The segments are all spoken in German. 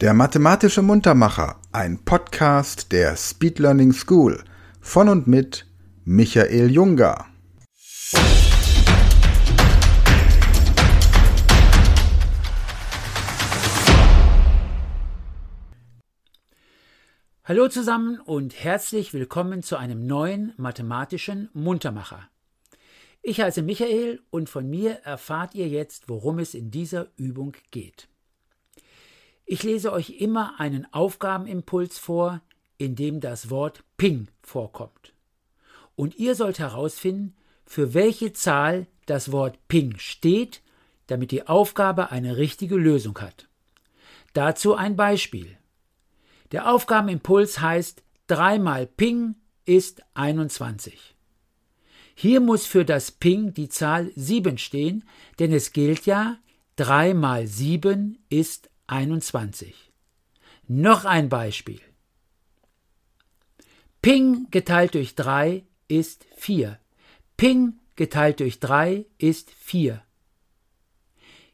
Der mathematische Muntermacher, ein Podcast der Speed Learning School von und mit Michael Junger. Hallo zusammen und herzlich willkommen zu einem neuen mathematischen Muntermacher. Ich heiße Michael und von mir erfahrt ihr jetzt, worum es in dieser Übung geht. Ich lese euch immer einen Aufgabenimpuls vor, in dem das Wort Ping vorkommt. Und ihr sollt herausfinden, für welche Zahl das Wort Ping steht, damit die Aufgabe eine richtige Lösung hat. Dazu ein Beispiel. Der Aufgabenimpuls heißt 3 mal Ping ist 21. Hier muss für das Ping die Zahl 7 stehen, denn es gilt ja, 3 mal 7 ist 21. Noch ein Beispiel. Ping geteilt durch 3 ist 4. Ping geteilt durch 3 ist 4.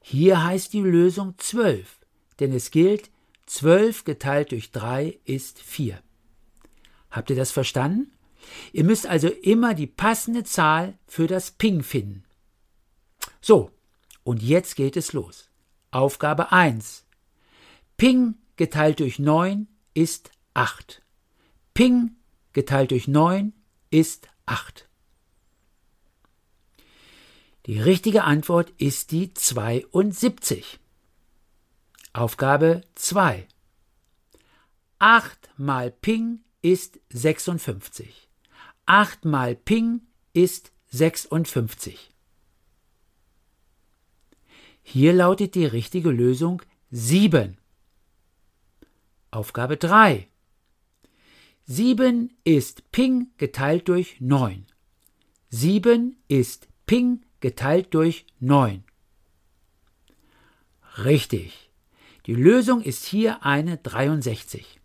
Hier heißt die Lösung 12, denn es gilt, 12 geteilt durch 3 ist 4. Habt ihr das verstanden? Ihr müsst also immer die passende Zahl für das Ping finden. So, und jetzt geht es los. Aufgabe 1. Ping geteilt durch 9 ist 8. Ping geteilt durch 9 ist 8. Die richtige Antwort ist die 72. Aufgabe 2. 8 mal Ping ist 56. 8 mal Ping ist 56. Hier lautet die richtige Lösung 7. Aufgabe 3. 7 ist Ping geteilt durch 9. 7 ist Ping geteilt durch 9. Richtig. Die Lösung ist hier eine 63.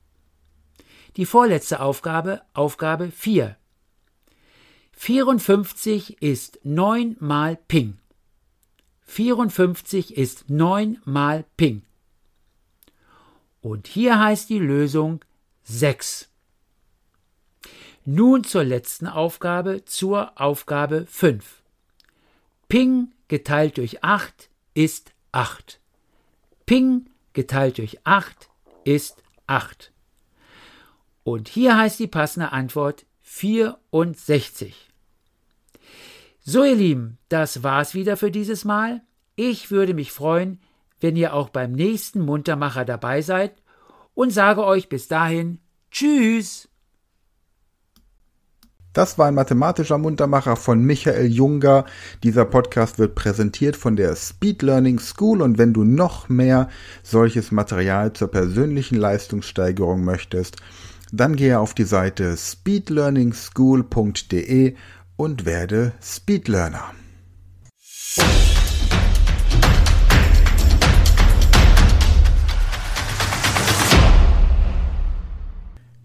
Die vorletzte Aufgabe, Aufgabe 4. 54 ist 9 mal Ping. 54 ist 9 mal Ping. Und hier heißt die Lösung 6. Nun zur letzten Aufgabe, zur Aufgabe 5. Ping geteilt durch 8 ist 8. Ping geteilt durch 8 ist 8. Und hier heißt die passende Antwort 64. So ihr Lieben, das war's wieder für dieses Mal. Ich würde mich freuen, wenn ihr auch beim nächsten Muntermacher dabei seid und sage euch bis dahin Tschüss. Das war ein mathematischer Muntermacher von Michael Junger. Dieser Podcast wird präsentiert von der Speed Learning School und wenn du noch mehr solches Material zur persönlichen Leistungssteigerung möchtest, dann gehe auf die Seite speedlearningschool.de und werde Speedlearner.